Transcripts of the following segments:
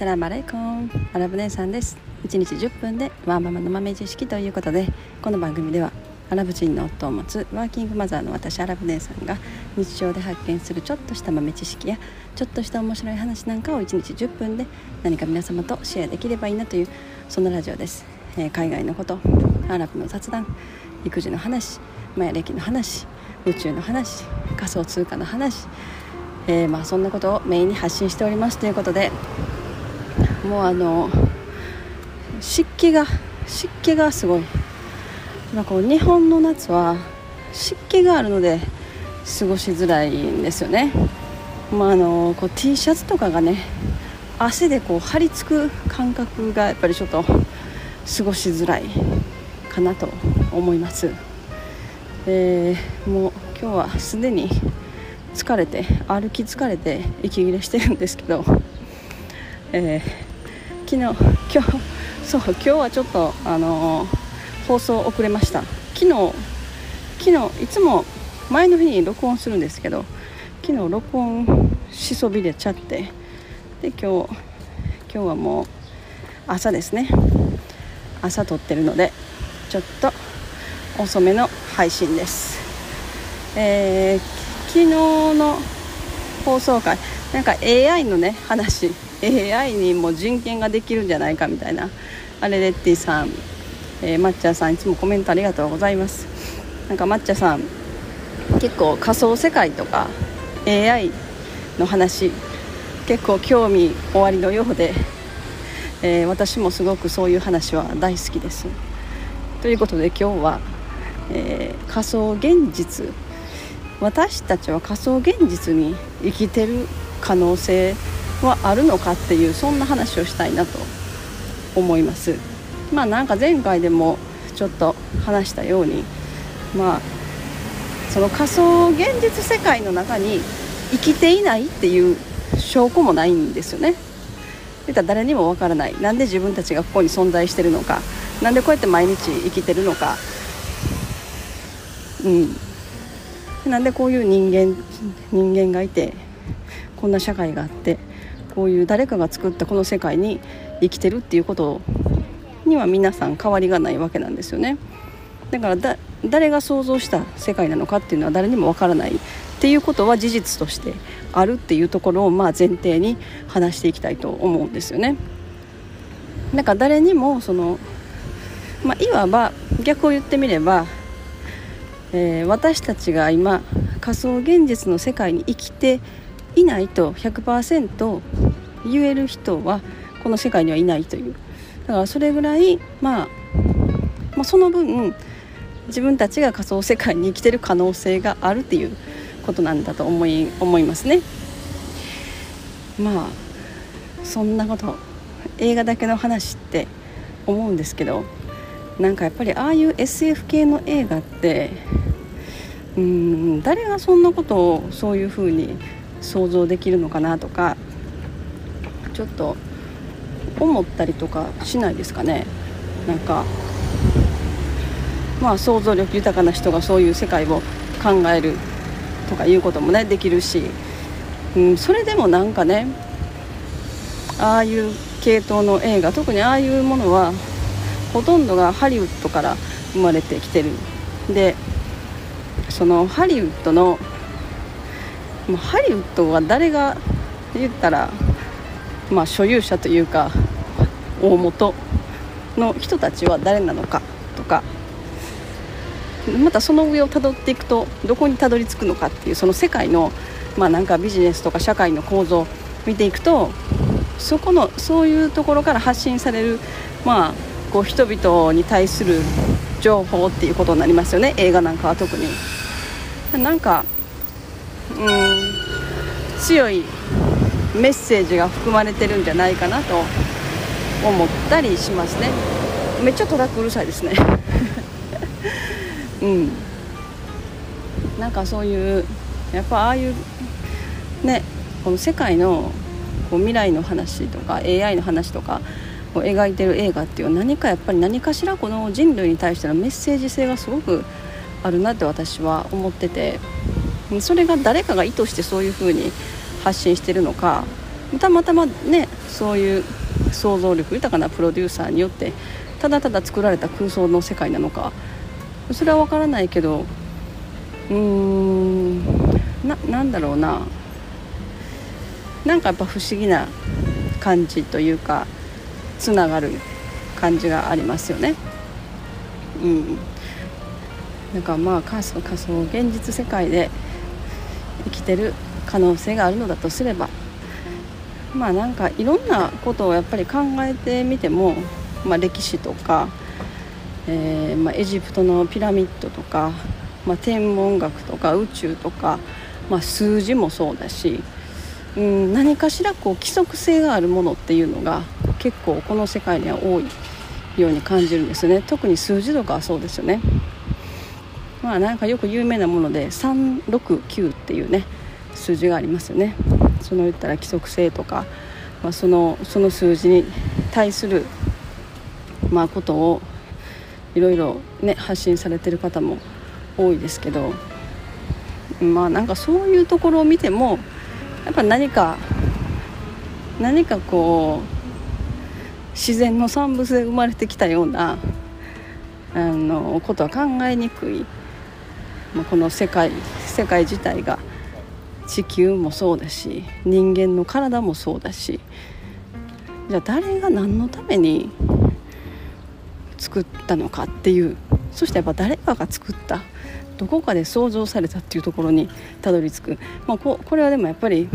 サラマレイコンアラブ姉さんです。1日10分でワーママの豆知識ということでこの番組ではアラブ人の夫を持つワーキングマザーの私アラブ姉さんが日常で発見するちょっとした豆知識やちょっとした面白い話なんかを1日10分で何か皆様とシェアできればいいなというそんなラジオです、えー、海外のことアラブの雑談育児の話マヤ歴の話宇宙の話仮想通貨の話えー、まあ、そんなことをメインに発信しておりますということでもうあの湿気が湿気がすごい、まあ、こう日本の夏は湿気があるので過ごしづらいんですよね、まあ、あのこう T シャツとかがね汗でこう張り付く感覚がやっぱりちょっと過ごしづらいかなと思います、えー、もう今日はすでに疲れて歩き疲れて息切れしてるんですけど、えー、昨日今日そう今日はちょっと、あのー、放送遅れました。昨日昨日いつも前の日に録音するんですけど昨日録音しそびれちゃってで今日今日はもう朝ですね。朝撮ってるのでちょっと遅めの配信です、えー昨日の放送回なんか AI のね話 AI にも人権ができるんじゃないかみたいな。あれレッティさん、えー、抹茶さんいつもコメントありがとうございます。なんか抹茶さん結構仮想世界とか AI の話結構興味おありのようで、えー、私もすごくそういう話は大好きです。ということで今日は、えー、仮想現実。私たちは仮想現実に生きてる可能性はあるのかっていうそんな話をしたいなと思います。まあなんか前回でもちょっと話したようにまあその仮想現実世界の中に生きていないっていう証拠もないんですよね。言ったら誰にもわからない。なんで自分たちがここに存在してるのか。何でこうやって毎日生きてるのか。うん。なんでこういう人間人間がいてこんな社会があって。こういう誰かが作ったこの世界に生きてるっていうことには皆さん変わりがないわけなんですよね。だからだ誰が想像した世界なのかっていうのは誰にもわからないっていうことは事実としてあるっていうところをまあ前提に話していきたいと思うんですよね。だか誰にもその、まあ、いわば逆を言ってみればえー、私たちが今仮想現実の世界に生きていないと100%言える人はこの世界にはいないというだからそれぐらい、まあ、まあ、その分自分たちが仮想世界に生きてる可能性があるっていうことなんだと思い思いますね。まあそんなこと映画だけの話って思うんですけどなんかやっぱりああいう SF 系の映画ってうん誰がそんなことをそういうふうに想像できるのかなとかちょっと思ったりとかしないですかね。なんかまあ想像力豊かな人がそういう世界を考えるとかいうこともねできるし、うん、それでもなんかねああいう系統の映画特にああいうものはほとんどがハリウッドから生まれてきてる。でそのハリウッドのもうハリウッドは誰が言ったら、まあ、所有者というか大元の人たちは誰なのかとかまたその上をたどっていくとどこにたどり着くのかっていうその世界の、まあ、なんかビジネスとか社会の構造を見ていくとそこのそういうところから発信される、まあ、こう人々に対する情報っていうことになりますよね映画なんかは特に。なんかうん強いメッセージが含まれてるんじゃないかなと思ったりしますね。めっちゃトラックうるさいですね。うん。なんかそういうやっぱああいうねこの世界のこう未来の話とか AI の話とかを描いてる映画っていうのは何かやっぱり何かしらこの人類に対してのメッセージ性がすごくあるなって私は思ってて。それが誰かが意図してそういうふうに発信してるのかたまたまねそういう想像力豊かなプロデューサーによってただただ作られた空想の世界なのかそれは分からないけどうーんなんだろうななんかやっぱ不思議な感じというかつながる感じがありますよね。うん、なんかまあ仮想仮想現実世界で生きてる可能性があるのだとすればまあなんかいろんなことをやっぱり考えてみても、まあ、歴史とか、えー、まあ、エジプトのピラミッドとか、まあ、天文学とか宇宙とか、ま、数字もそうだし、うん、何かしらこう規則性があるものっていうのが結構この世界には多いように感じるんですね。特に数字とかはそうですよね。まあなんかよく有名なもので369っていうね数字がありますよね。その言ったら規則性とか、まあ、そのその数字に対する、まあ、ことをいろいろ、ね、発信されてる方も多いですけどまあなんかそういうところを見てもやっぱ何か何かこう自然の産物で生まれてきたようなあのことは考えにくい、まあ、この世界世界自体が地球もそうだし人間の体もそうだしじゃあ誰が何のために作ったのかっていうそしてやっぱ誰かが作ったどこかで想像されたっていうところにたどり着く、まあ、ここれはでもやっぱり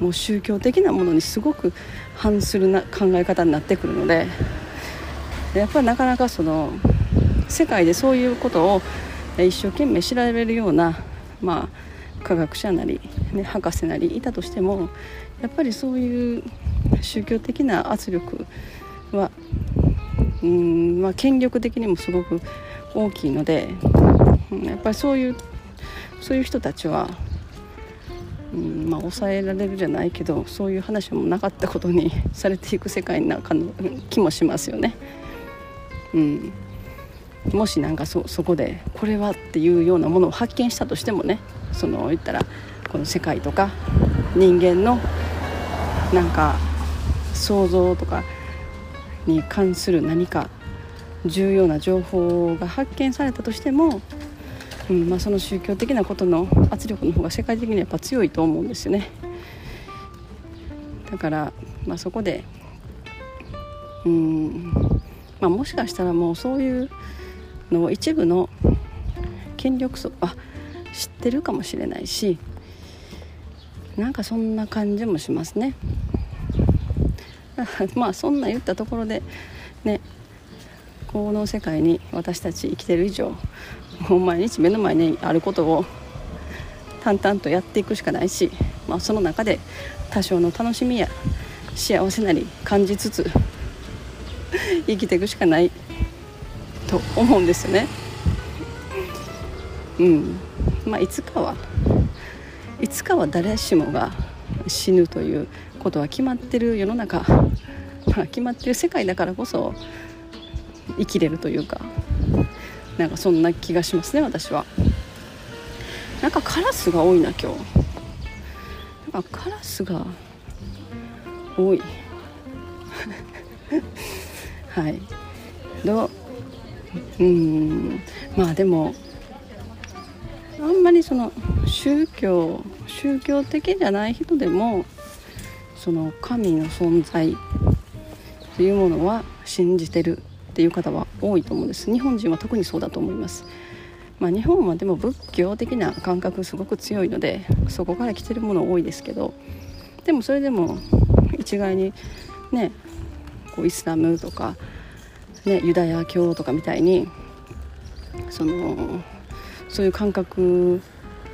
もう宗教的なものにすごく反するな考え方になってくるのでやっぱりなかなかその世界でそういうことを一生懸命調べるような、まあ、科学者なり、ね、博士なりいたとしてもやっぱりそういう宗教的な圧力はうん、まあ、権力的にもすごく大きいので、うん、やっぱりそういうそういう人たちは、うんまあ、抑えられるじゃないけどそういう話もなかったことにされていく世界の中の気もしますよね。うん、もしなんかそそこでこれはっていうようなものを発見したとしてもねその言ったらこの世界とか人間のなんか想像とかに関する何か重要な情報が発見されたとしても、うんまあ、その宗教的なことの圧力の方が世界的にやっぱ強いと思うんですよね。だから、まあ、そこでうん、まあ、もしかしたらもうそういうの一部の権力層は知ってるかもしれないしなんかそんな感じもしますね。まあそんな言ったところでねこの世界に私たち生きてる以上もう毎日目の前にあることを淡々とやっていくしかないし、まあ、その中で多少の楽しみや幸せなり感じつつ生きていくしかないと思うんですよね。うん。まあ、いつかはいつかは誰しもが死ぬということは決まってる世の中、まあ、決まってる世界だからこそ生きれるというか。なんかそんな気がしますね私は。なんかカラスが多いな今日。なんかカラスが多い。はい。どうん。まあでもあんまりその宗教宗教的じゃない人でもその神の存在というものは信じてるっていう方は多いと思うんです。日本人は特にそうだと思います。まあ、日本はでも仏教的な感覚すごく強いのでそこから来てるもの多いですけどでもそれでも一概にねこうイスラムとか、ね、ユダヤ教とかみたいにそのそういう感覚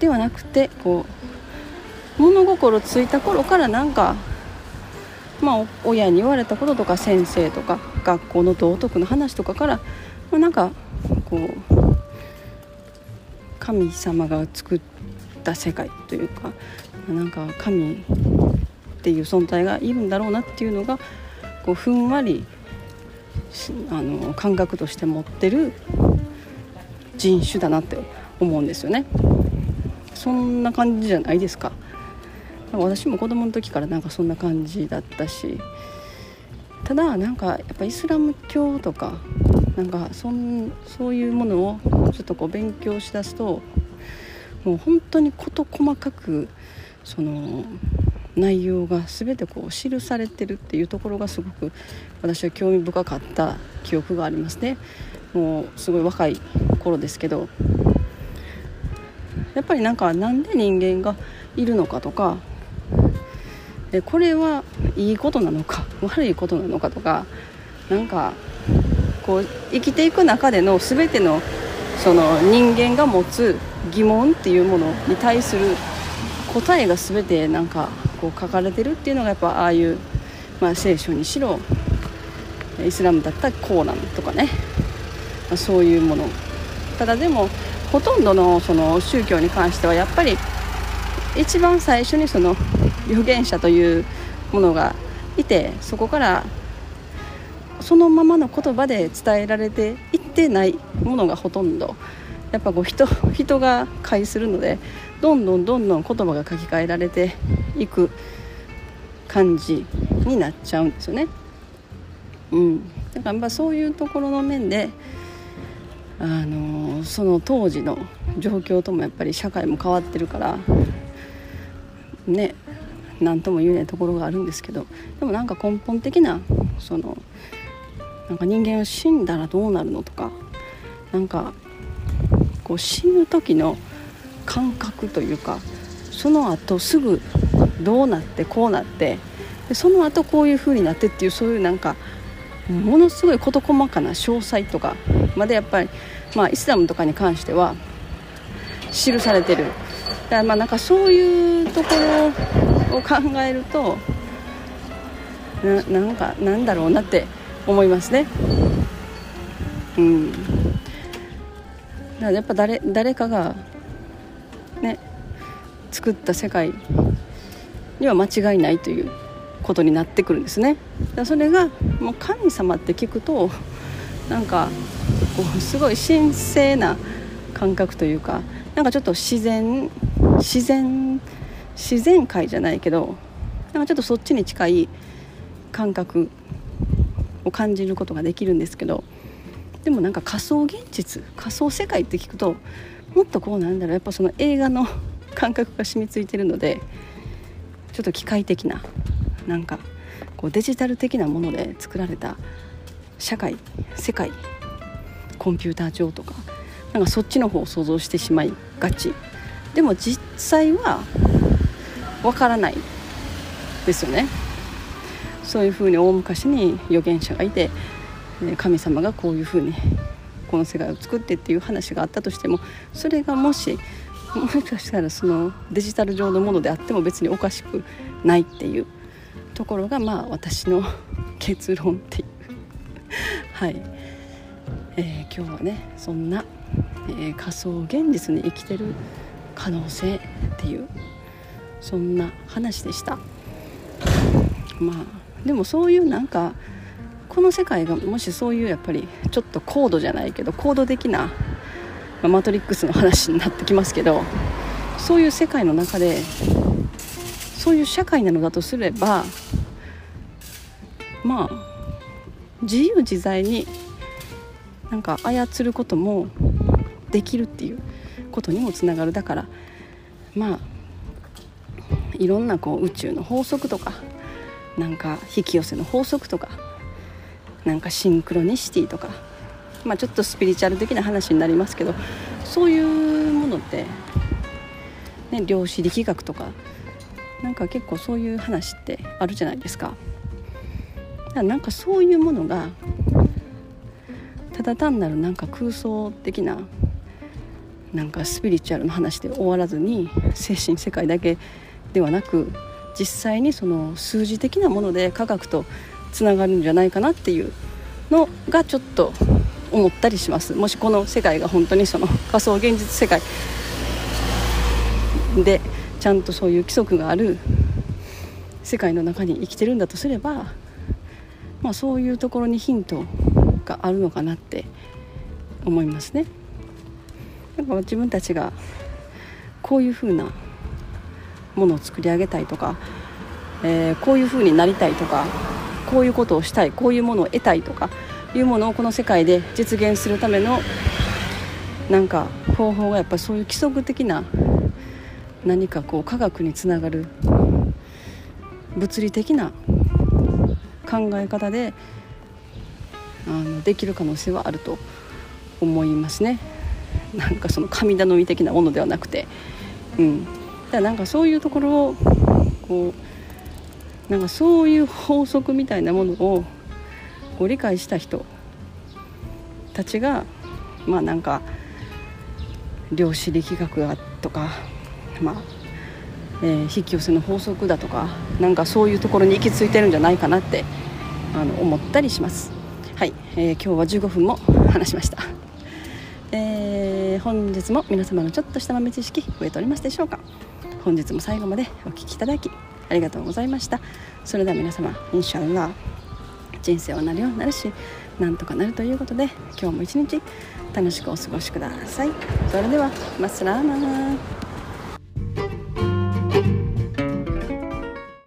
ではなくてこう物心ついた頃からなんかまあ、親に言われたこととか先生とか学校の道徳の話とかから、まあ、なんかこう神様が作った世界というかなんか神っていう存在がいるんだろうなっていうのがこうふんわりあの感覚として持ってる人種だなって思うんですよね。そんな感じじゃないですか。私も子供の時からなんかそんな感じだったしただなんかやっぱイスラム教とかなんかそんそういうものをちょっとこう勉強しだすともう本当に事細かくその内容が全てこう記されてるっていうところがすごく私は興味深かった記憶がありますね。もうすごい若い頃ですけど。やっぱりなんかなんで人間がいるのかとかでこれはいいことなのか悪いことなのかとかなんかこう生きていく中での全てのその人間が持つ疑問っていうものに対する答えが全てなんかこう書かれてるっていうのがやっぱああいう、まあ、聖書にしろイスラムだったらコーランとかね、まあ、そういうもの。ただでもほとんどのその宗教に関してはやっぱり一番最初にその預言者というものがいてそこからそのままの言葉で伝えられていってないものがほとんど。やっぱこう人人が介するのでどんどんどんどん言葉が書き換えられていく感じになっちゃうんですよね。うん、だからやっぱそういうところの面であのその当時の状況ともやっぱり社会も変わってるからね何とも言えないところがあるんですけどでもなんか根本的なそのなんか人間は死んだらどうなるのとかなんかこう死ぬ時の感覚というかその後すぐどうなってこうなってその後こういう風になってっていうそういうなんかものすごい事細かな詳細とかまでやっぱり、まあ、イスラムとかに関しては記されてるだからまあなんかそういうところを考えるとななんかなんだろうなって思いますね。うん、だからやっぱ誰誰かがね作った世界には間違いないということになってくるんですね。だそれがもう神様って聞くとなんかこうすごい神聖な感覚というかなんかちょっと自然自然自然界じゃないけどなんかちょっとそっちに近い感覚を感じることができるんですけどでもなんか仮想現実仮想世界って聞くともっとこうなんだろうやっぱその映画の感覚が染みついてるのでちょっと機械的ななんかこうデジタル的なもので作られた社会世界コンピューター上とかなんかそっちの方を想像してしまいがち。でも実際はわからないですよね。そういうふうに大昔に預言者がいて神様がこういうふうにこの世界を作ってっていう話があったとしてもそれがもしもしかしたらそのデジタル上のものであっても別におかしくないっていうところがまあ私の結論っていう。はい、えー、今日はねそんな、えー、仮想現実に生きてる可能性っていうそんな話でした。まあでもそういうなんかこの世界がもしそういうやっぱりちょっと高度じゃないけど高度的な、まあ、マトリックスの話になってきますけどそういう世界の中でそういう社会なのだとすればまあ自由自在になんか操ることもできるっていうことにもつながる。だからまあいろんなこう宇宙の法則とかなんか引き寄せの法則とかなんかシンクロニシティとか、まあ、ちょっとスピリチュアル的な話になりますけどそういうものって、ね、量子力学とかなんか結構そういう話ってあるじゃないですか。だなんかそういうものがただ単なるなんか空想的ななんかスピリチュアルの話で終わらずに精神世界だけではなく実際にその数字的なもので科学とつながるんじゃないかなっていうのがちょっと思ったりしますもしこの世界が本当にその仮想現実世界でちゃんとそういう規則がある世界の中に生きてるんだとすれば、まあ、そういうところにヒントがあるのかなって思いますね。やっぱ自分たちがこういうふうなものを作り上げたいとか、えー、こういう風になりたいとかこういうことをしたいこういうものを得たいとかいうものをこの世界で実現するためのなんか方法がやっぱりそういう規則的な何かこう科学につながる物理的な考え方であのできる可能性はあると思いますね。なんかその神頼み的なものではなくて、うん、だからなんかそういうところをこうなんかそういう法則みたいなものをご理解した人たちがまあなんか量子力学がとかまあえー、引き寄せの法則だとかなんかそういうところに行き着いてるんじゃないかなってあの思ったりします。はい、えー、今日は15分も話しました、えー、本日も皆様のちょっとした豆知識増えておりますでしょうか？本日も最後までお聴きいただきありがとうございました。それでは皆様インシャルラ人生はなるようになるしなんとかなるということで今日も一日楽しくお過ごしください。それではマスラーマー